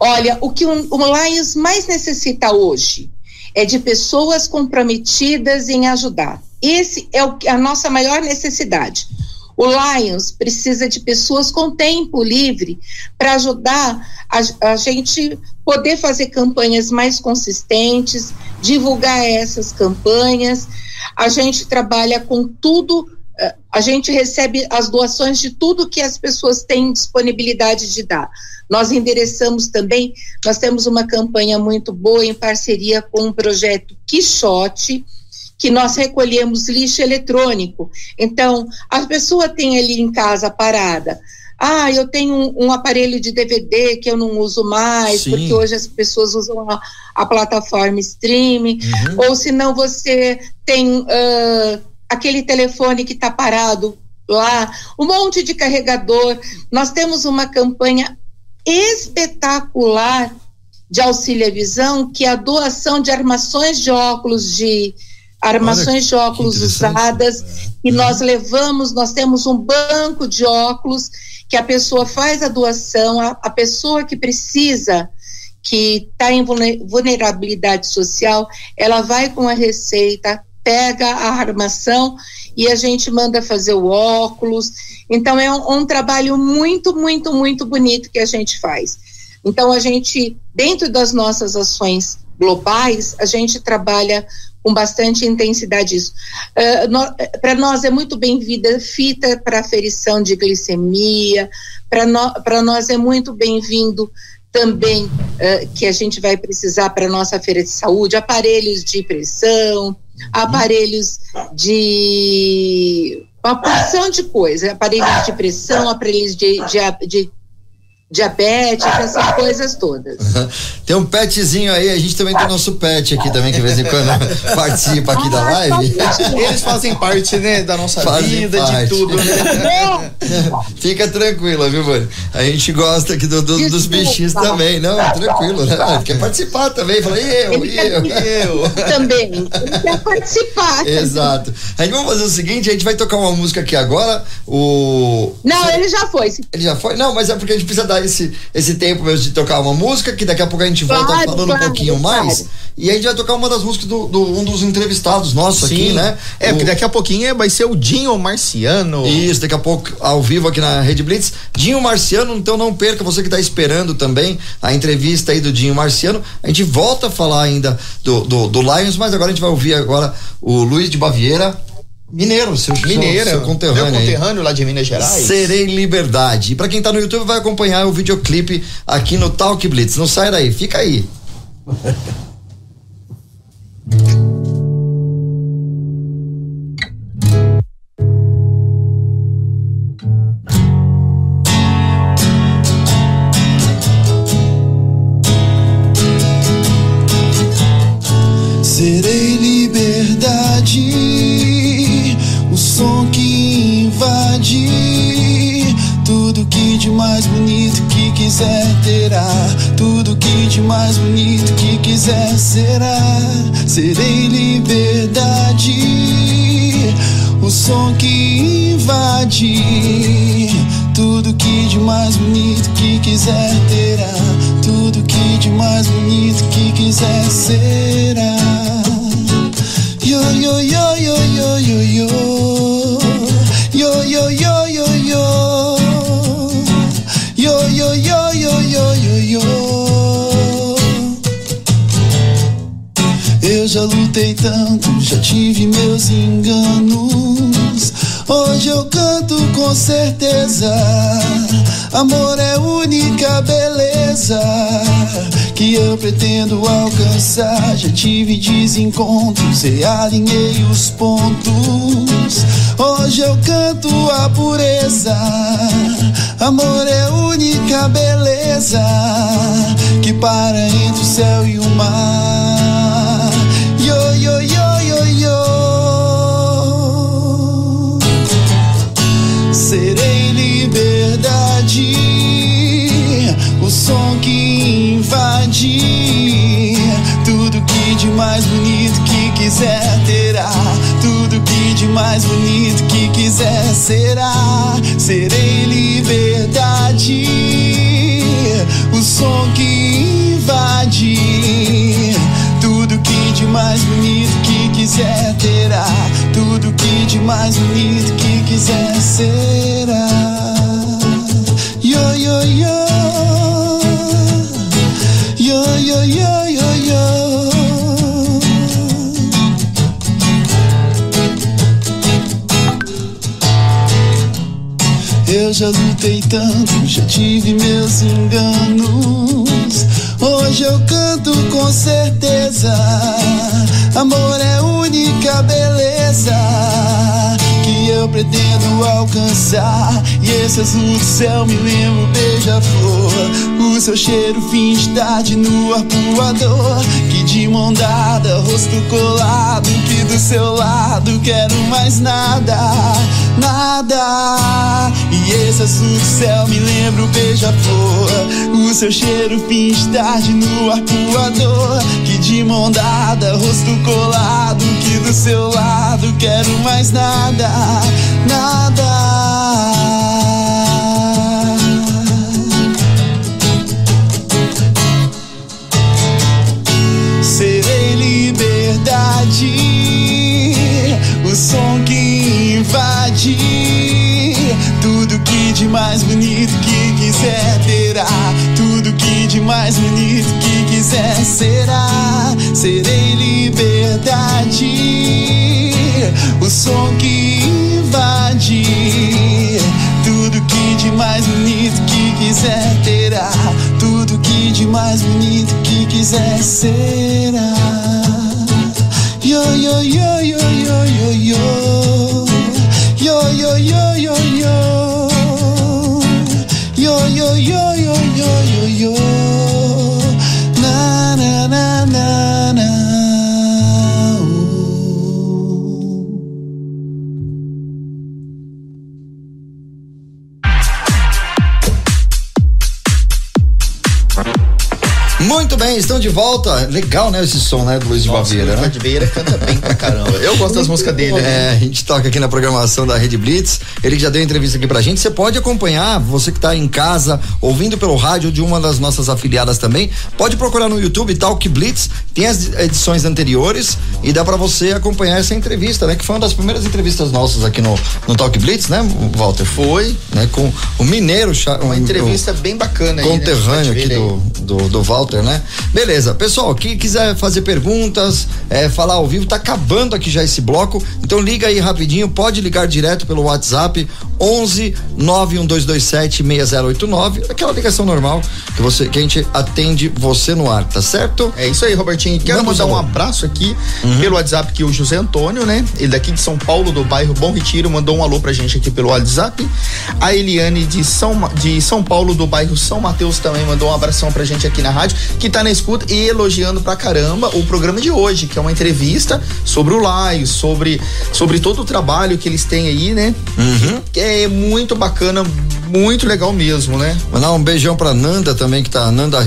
Olha, o que o, o Lions mais necessita hoje é de pessoas comprometidas em ajudar. Esse é o, a nossa maior necessidade. O Lions precisa de pessoas com tempo livre para ajudar a, a gente poder fazer campanhas mais consistentes, divulgar essas campanhas. A gente trabalha com tudo, eh, a gente recebe as doações de tudo que as pessoas têm disponibilidade de dar. Nós endereçamos também, nós temos uma campanha muito boa em parceria com o projeto Quixote, que nós recolhemos lixo eletrônico. Então, a pessoa tem ali em casa parada. Ah, eu tenho um, um aparelho de DVD que eu não uso mais, Sim. porque hoje as pessoas usam a, a plataforma streaming. Uhum. Ou se não, você tem ah, aquele telefone que está parado lá, um monte de carregador. Nós temos uma campanha espetacular de auxílio à visão, que é a doação de armações de óculos de armações de óculos usadas e nós levamos, nós temos um banco de óculos que a pessoa faz a doação, a, a pessoa que precisa, que está em vulne- vulnerabilidade social, ela vai com a receita, pega a armação e a gente manda fazer o óculos. Então é um, um trabalho muito, muito, muito bonito que a gente faz. Então a gente, dentro das nossas ações globais, a gente trabalha com bastante intensidade isso. para nós é muito bem-vinda fita para aferição de glicemia, para nós é muito bem-vindo também uh, que a gente vai precisar para nossa feira de saúde, aparelhos de pressão, aparelhos de uma porção de coisas, aparelhos de pressão, aparelhos de, de, de diabetes, essas coisas todas. Tem um petzinho aí, a gente também tem nosso pet aqui também, que de vez em quando participa aqui da live. Eles fazem parte, né, da nossa Fazem vida, parte. de tudo, né? Fica tranquila, viu, mano? A gente gosta aqui do- do- dos Desculpa. bichinhos também. Não, tranquilo, né? Ah, Quer participar também. Fala, e eu, e eu. Eu. também. Ele quer participar. Exato. A gente vamos fazer o seguinte, a gente vai tocar uma música aqui agora. O. Não, ele já foi. Ele já foi? Não, mas é porque a gente precisa dar esse, esse tempo mesmo de tocar uma música, que daqui a pouco a gente volta Claro, falando um claro, pouquinho mais. claro. E a gente vai tocar uma das músicas do, do- um dos entrevistados nossos aqui, né? É, O- porque daqui a pouquinho é- vai ser o Dinho Marciano. Isso, daqui a pouco ao vivo aqui na Rede Blitz. Dinho Marciano, então não perca, você que está esperando também a entrevista aí do Dinho Marciano. A gente volta a falar ainda do, do, do Lions, mas agora a gente vai ouvir agora o Luiz de Baviera, mineiro, seu, Mineira, seu, seu conterrâneo. meu aí. conterrâneo lá de Minas Gerais. Serei Liberdade. E pra quem tá no YouTube vai acompanhar o videoclipe aqui no Talk Blitz. Não sai daí, fica aí. Serei tudo que de mais bonito que quiser terá, tudo que de mais bonito que quiser será. Serei liberdade, o som que invade. Tudo que de mais bonito que quiser terá, tudo que de mais bonito que quiser será. Yo yo yo yo yo yo yo lutei tanto, já tive meus enganos. Hoje eu canto com certeza. Amor é a única beleza que eu pretendo alcançar. Já tive desencontros, realinhei os pontos. Hoje eu canto a pureza. Amor é a única beleza que para entre o céu e o mar. Som que invade tudo que de mais bonito que quiser terá, tudo que de mais bonito que quiser será. Serei liberdade, o som que invade tudo que de mais bonito que quiser terá, tudo que de mais bonito que quiser será. Yo yo yo, já lutei tanto, já tive meus enganos. Hoje eu canto com certeza. Amor é a única beleza que eu pretendo alcançar. E esse azul do céu me lembra o beija-flor. O seu cheiro fim de tarde no arpoador. Que de mão dada, rosto colado. Que do seu lado quero mais nada, nada. E esse azul do céu me lembra o beija-flor. O seu cheiro fim de tarde no arpoador. Que de mão dada, rosto colado. Que do seu lado quero mais nada, nada. Serei liberdade, o som que mais bonito que quiser terá, tudo que de mais bonito que quiser será. Serei liberdade, o som que invade tudo que de mais bonito que quiser terá, tudo que de mais bonito que quiser será. Yo yo yo de volta. Legal, né, esse som, né, do Luiz de Nossa, Baveira, o né? Luiz Vieira canta bem pra caramba. Eu gosto das músicas dele. É, a gente toca aqui na programação da Rede Blitz. Ele já deu entrevista aqui pra gente. Você pode acompanhar, você que tá em casa, ouvindo pelo rádio de uma das nossas afiliadas também. Pode procurar no YouTube Talk Blitz. Tem as edições anteriores e dá pra você acompanhar essa entrevista, né? Que foi uma das primeiras entrevistas nossas aqui no, no Talk Blitz, né, Walter? Foi. Né, com o Mineiro. Uma o- entrevista bem bacana aí. né? conterrâneo Pode aqui do, do, do Walter, né? Beleza, pessoal, quem quiser fazer perguntas, é, falar ao vivo, tá acabando aqui já esse bloco, então liga aí rapidinho, pode ligar direto pelo WhatsApp 11 91227 6089, aquela ligação normal que você que a gente atende você no ar, tá certo? É isso aí, Robertinho. Quero Vamos, mandar um abraço aqui pelo WhatsApp que o José Antônio, né? Ele daqui de São Paulo, do bairro Bom Retiro, mandou um alô pra gente aqui pelo WhatsApp. A Eliane de São, de São Paulo, do bairro São Mateus, também mandou um abração pra gente aqui na rádio, que tá na escuta e elogiando pra caramba o programa de hoje, que é uma entrevista sobre o Laio, sobre, sobre todo o trabalho que eles têm aí, né? Que é muito bacana, muito legal mesmo, né? Mandar um beijão pra Nanda também, que tá a Nanda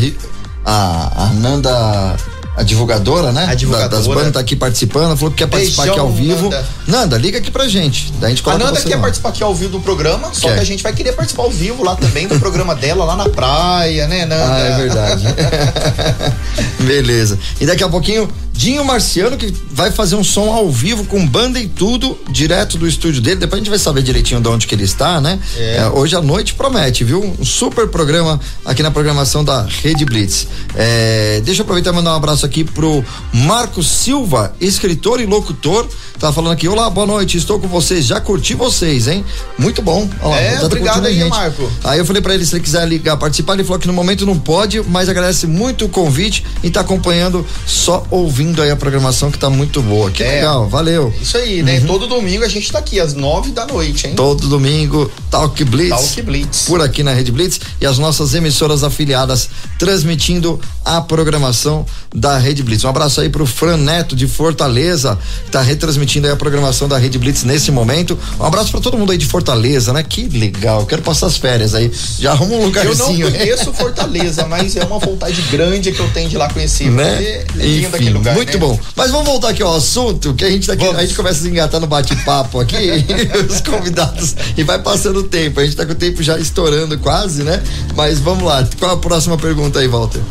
a, a Nanda a divulgadora, né? A divulgadora. Da- das bandas tá aqui participando, falou que quer participar Beijão, aqui ao vivo. Nanda. Nanda, liga aqui pra gente. Daí a gente A coloca Nanda você quer ar. participar aqui ao vivo do programa, só Quer. que a gente vai querer participar ao vivo lá também do programa dela, lá na praia, né, Nanda? Ah, é verdade. Beleza. E daqui a pouquinho, Dinho Marciano, que vai fazer um som ao vivo com banda e tudo, direto do estúdio dele. Depois a gente vai saber direitinho de onde que ele está, né? É, hoje à noite promete, viu? Um super programa aqui na programação da Rede Blitz. É, deixa eu aproveitar e mandar um abraço aqui pro Marcos Silva, escritor e locutor. Tá falando aqui, olá, boa noite, estou com vocês, já curti vocês, hein? Muito bom. Olha lá, É, tá obrigado aí, gente. Marco. Aí eu falei pra ele se ele quiser ligar, participar, ele falou que no momento não pode, mas agradece muito o convite e tá acompanhando, só ouvindo aí a programação que tá muito boa. Que É. legal, valeu. Isso aí, né? Todo domingo a gente tá aqui às nove da noite, hein? Todo domingo, Talk Blitz. Talk Blitz. Por aqui na Rede Blitz e as nossas emissoras afiliadas transmitindo a programação da Rede Blitz. Um abraço aí pro Fran Neto de Fortaleza, que tá retransmitindo aí a programação da Rede Blitz nesse momento. Um abraço pra todo mundo aí de Fortaleza, né? Que legal. Quero passar as férias aí. Já arruma um Eu não lugarzinho. conheço Fortaleza, mas é uma vontade grande que eu tenho de lá conhecer. né? É lindo Enfim, aquele lugar. Muito né? bom. Mas vamos voltar aqui ao assunto, que a gente aqui, Vamos. a gente começa a se engatar no bate-papo aqui, os convidados, e vai passando o tempo. A gente tá com o tempo já estourando quase, né? Mas vamos lá. Qual a próxima pergunta aí, Walter?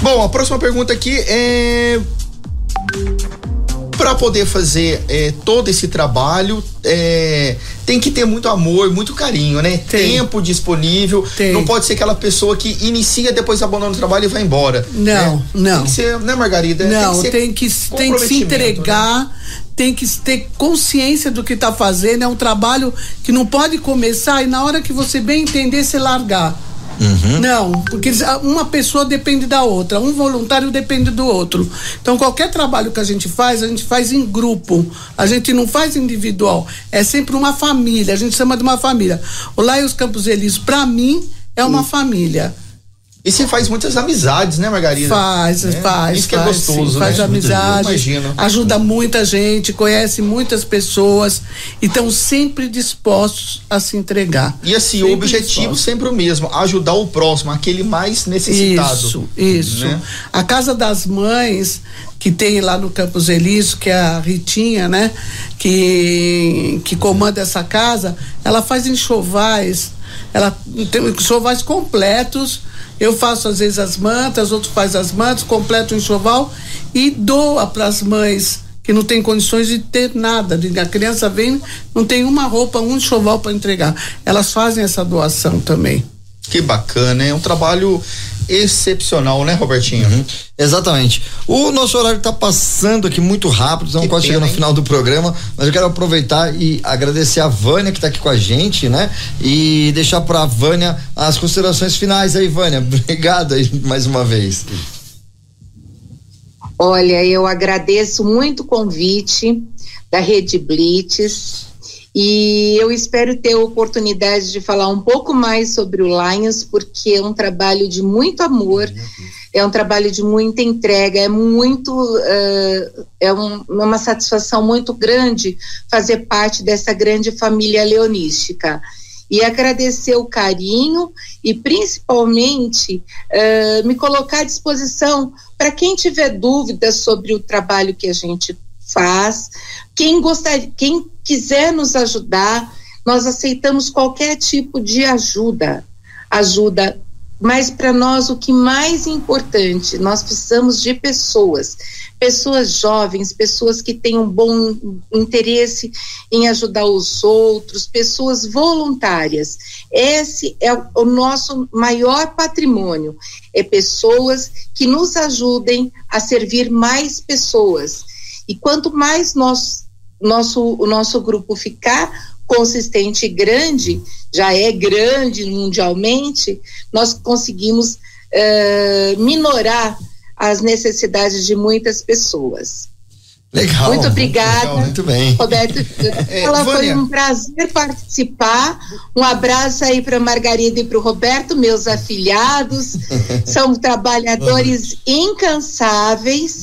Bom, a próxima pergunta aqui é. Para poder fazer é, todo esse trabalho, é, tem que ter muito amor, muito carinho, né? Tem. Tempo disponível. Tem. Não pode ser aquela pessoa que inicia, depois abandona o trabalho e vai embora. Não, né? não. Tem que ser, né, Margarida? Não, tem que, tem que se entregar, né? tem que ter consciência do que está fazendo. É um trabalho que não pode começar e na hora que você bem entender, você largar. Não, porque eles- uma pessoa depende da outra, um voluntário depende do outro. Então, qualquer trabalho que a gente faz, a gente faz em grupo. A gente não faz individual. É sempre uma família. A gente chama de uma família. O Laios Campos Elísio, para mim, é uma família. E você faz muitas amizades, né, Margarida? Faz, Né? faz. Isso que é faz, gostoso, sim, né? Faz amizade. Imagino. Ajuda muita gente, conhece muitas pessoas e estão sempre dispostos a se entregar. E assim, Sempre o objetivo dispostos. sempre o mesmo, ajudar o próximo, aquele mais necessitado. Isso, isso. né? A Casa das Mães, que tem lá no Campos Elísio, que é a Ritinha, né? Que, que comanda essa casa, ela faz enxovais, ela tem enxovais completos. Eu faço às vezes as mantas, outros faz as mantas, completo o enxoval e doa para as mães que não tem condições de ter nada. A criança vem, não tem uma roupa, um enxoval para entregar. Elas fazem essa doação também. Que bacana, é um trabalho excepcional, né, Robertinho? Uhum. Exatamente. O nosso horário está passando aqui muito rápido, estamos quase chegando no final do programa, mas eu quero aproveitar e agradecer a Vânia que está aqui com a gente, né? E deixar para a Vânia as considerações finais aí, Vânia. Obrigado aí mais uma vez. Olha, eu agradeço muito o convite da Rede Blitz e eu espero ter a oportunidade de falar um pouco mais sobre o Lions, porque é um trabalho de muito amor, é um trabalho de muita entrega, é muito, eh, é um- uma satisfação muito grande fazer parte dessa grande família leonística. e agradecer o carinho e principalmente eh, me colocar à disposição para quem tiver dúvidas sobre o trabalho que a gente faz, quem gostar, quem quiser nos ajudar, nós aceitamos qualquer tipo de ajuda, ajuda. Mas para nós o que mais importante, nós precisamos de pessoas, pessoas jovens, pessoas que tenham bom interesse em ajudar os outros, pessoas voluntárias. Esse é o o nosso maior patrimônio, é pessoas que nos ajudem a servir mais pessoas. E quanto mais nós, nosso, o nosso grupo ficar consistente e grande, já é grande mundialmente, nós conseguimos eh, minorar as necessidades de muitas pessoas. Legal. Muito obrigada. Legal, muito bem. Roberto, É, ela foi um prazer participar. Um abraço aí para Margarida e para o Roberto, meus afilhados. São trabalhadores incansáveis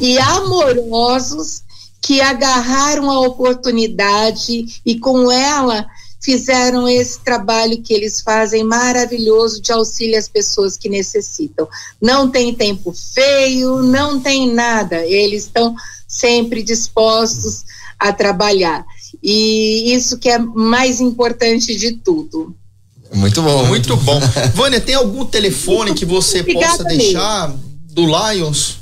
e amorosos que agarraram a oportunidade e com ela fizeram esse trabalho que eles fazem maravilhoso de auxílio às pessoas que necessitam. Não tem tempo feio, não tem nada. Eles estão sempre dispostos a trabalhar. E isso que é mais importante de tudo. Muito bom. Muito bom. Vânia, tem algum telefone que você Obrigada possa deixar do Lions?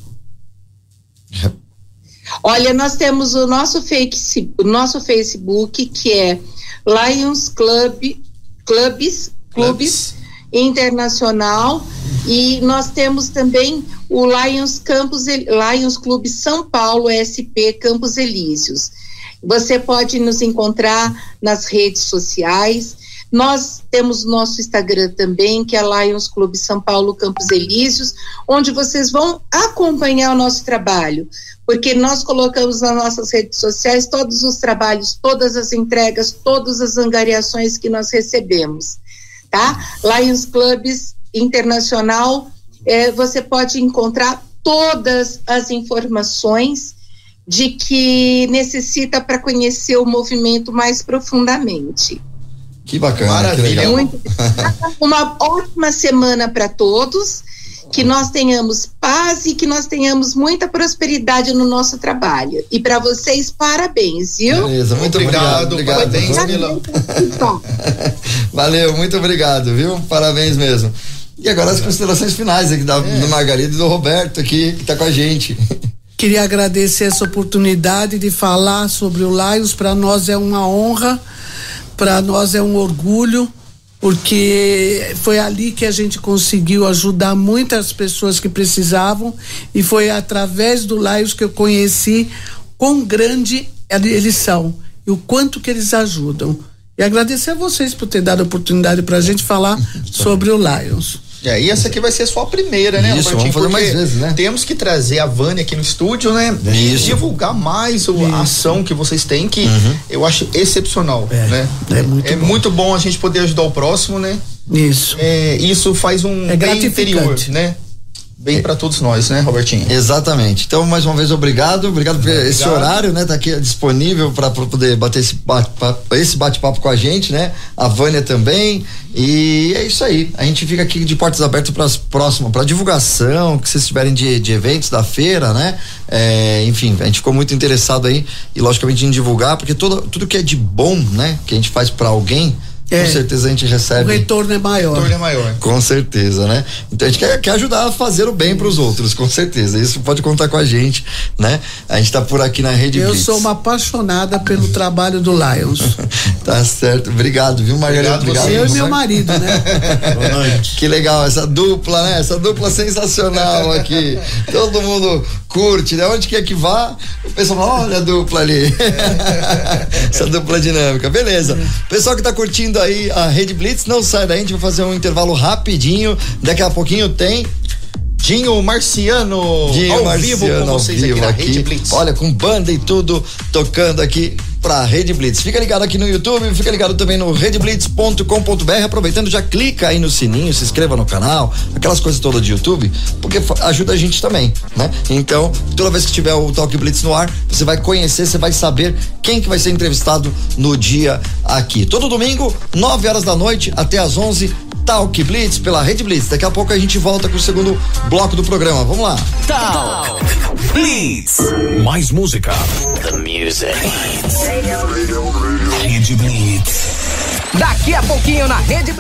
Olha, nós temos o nosso, face, o nosso Facebook, que é Lions Club, Clubes, Clubes Internacional, e nós temos também o Lions Campos, Lions Clube São Paulo, SP Campos Elíseos. Você pode nos encontrar nas redes sociais. Nós temos nosso Instagram também, que é Lions Clube São Paulo Campos Elíseos, onde vocês vão acompanhar o nosso trabalho, porque nós colocamos nas nossas redes sociais todos os trabalhos, todas as entregas, todas as angariações que nós recebemos, tá? Lions Clubes Internacional, eh, você pode encontrar todas as informações de que necessita para conhecer o movimento mais profundamente. Que bacana. Maravilha. Que. Muito. Uma ótima semana para todos. Que nós tenhamos paz e que nós tenhamos muita prosperidade no nosso trabalho. E para vocês, parabéns, viu? Beleza, muito obrigado. Obrigado, parabéns. Valeu, muito obrigado, viu? Parabéns mesmo. E agora as considerações finais aqui da, É. do Margarida e do Roberto aqui, que tá com a gente. Queria agradecer essa oportunidade de falar sobre o Lions. Para nós é uma honra, para nós é um orgulho, porque foi ali que a gente conseguiu ajudar muitas pessoas que precisavam e foi através do Lions que eu conheci quão grande eles são e o quanto que eles ajudam. E agradecer a vocês por ter dado a oportunidade para a gente falar sobre o Lions. É, e essa aqui vai ser só a primeira, né, Isso, Robertinho? vamos fazer mais vezes, né? Temos que trazer a Vânia aqui no estúdio, né? E Isso. divulgar mais o- a ação que vocês têm, que eu acho excepcional, É, né? é muito é bom. muito bom a gente poder ajudar o próximo, né? Isso. É, isso faz um É gratificante. interior, né? Bem pra todos nós, né, Robertinho? Exatamente. Então, mais uma vez, obrigado. Obrigado por esse Obrigado. horário, né? Tá aqui disponível para poder bater esse bate-papo esse bate-papo com a gente, né? A Vânia também. E é isso aí. A gente fica aqui de portas abertas para as próximas, para divulgação, que vocês tiverem de, de eventos da feira, né? É, enfim, a gente ficou muito interessado aí e logicamente em divulgar, porque todo, tudo que é de bom, né? Que a gente faz para alguém, É. com certeza a gente O recebe. retorno é O maior. retorno é maior. Com certeza, né? Então a gente quer, quer ajudar a fazer o bem para os outros, com certeza. Isso pode contar com a gente, né? A gente tá por aqui na Rede Eu Blitz. sou uma apaixonada pelo trabalho do Lions. Tá certo. Obrigado, viu, Margarida? Obrigado Obrigado. você. Eu e meu Mar- marido, né? Boa noite. Que legal, essa dupla, né? Essa dupla sensacional aqui. Todo mundo curte, né? Onde quer que vá, o pessoal fala, olha a dupla ali. essa dupla dinâmica. Beleza. Pessoal que tá curtindo aí a Rede Blitz, não sai daí, a gente vai fazer um intervalo rapidinho. Daqui a pouquinho tem Dinho Marciano, Dinho ao Marciano vivo com vocês vivo aqui na aqui. Rede Blitz. Olha, com banda e tudo, tocando aqui pra Rede Blitz. Fica ligado aqui no YouTube, fica ligado também no redeblitz.com.br. Aproveitando, já clica aí no sininho, se inscreva no canal, aquelas coisas todas de YouTube, porque ajuda a gente também, né? Então, toda vez que tiver o Talk Blitz no ar, você vai conhecer, você vai saber quem que vai ser entrevistado no dia aqui. Todo domingo, 9 horas da noite até às 11 Talk Blitz pela Rede Blitz. Daqui a pouco a gente volta com o segundo bloco do programa. Vamos lá. Talk Blitz. Mais música. The music. Rede Blitz. Daqui a pouquinho na Rede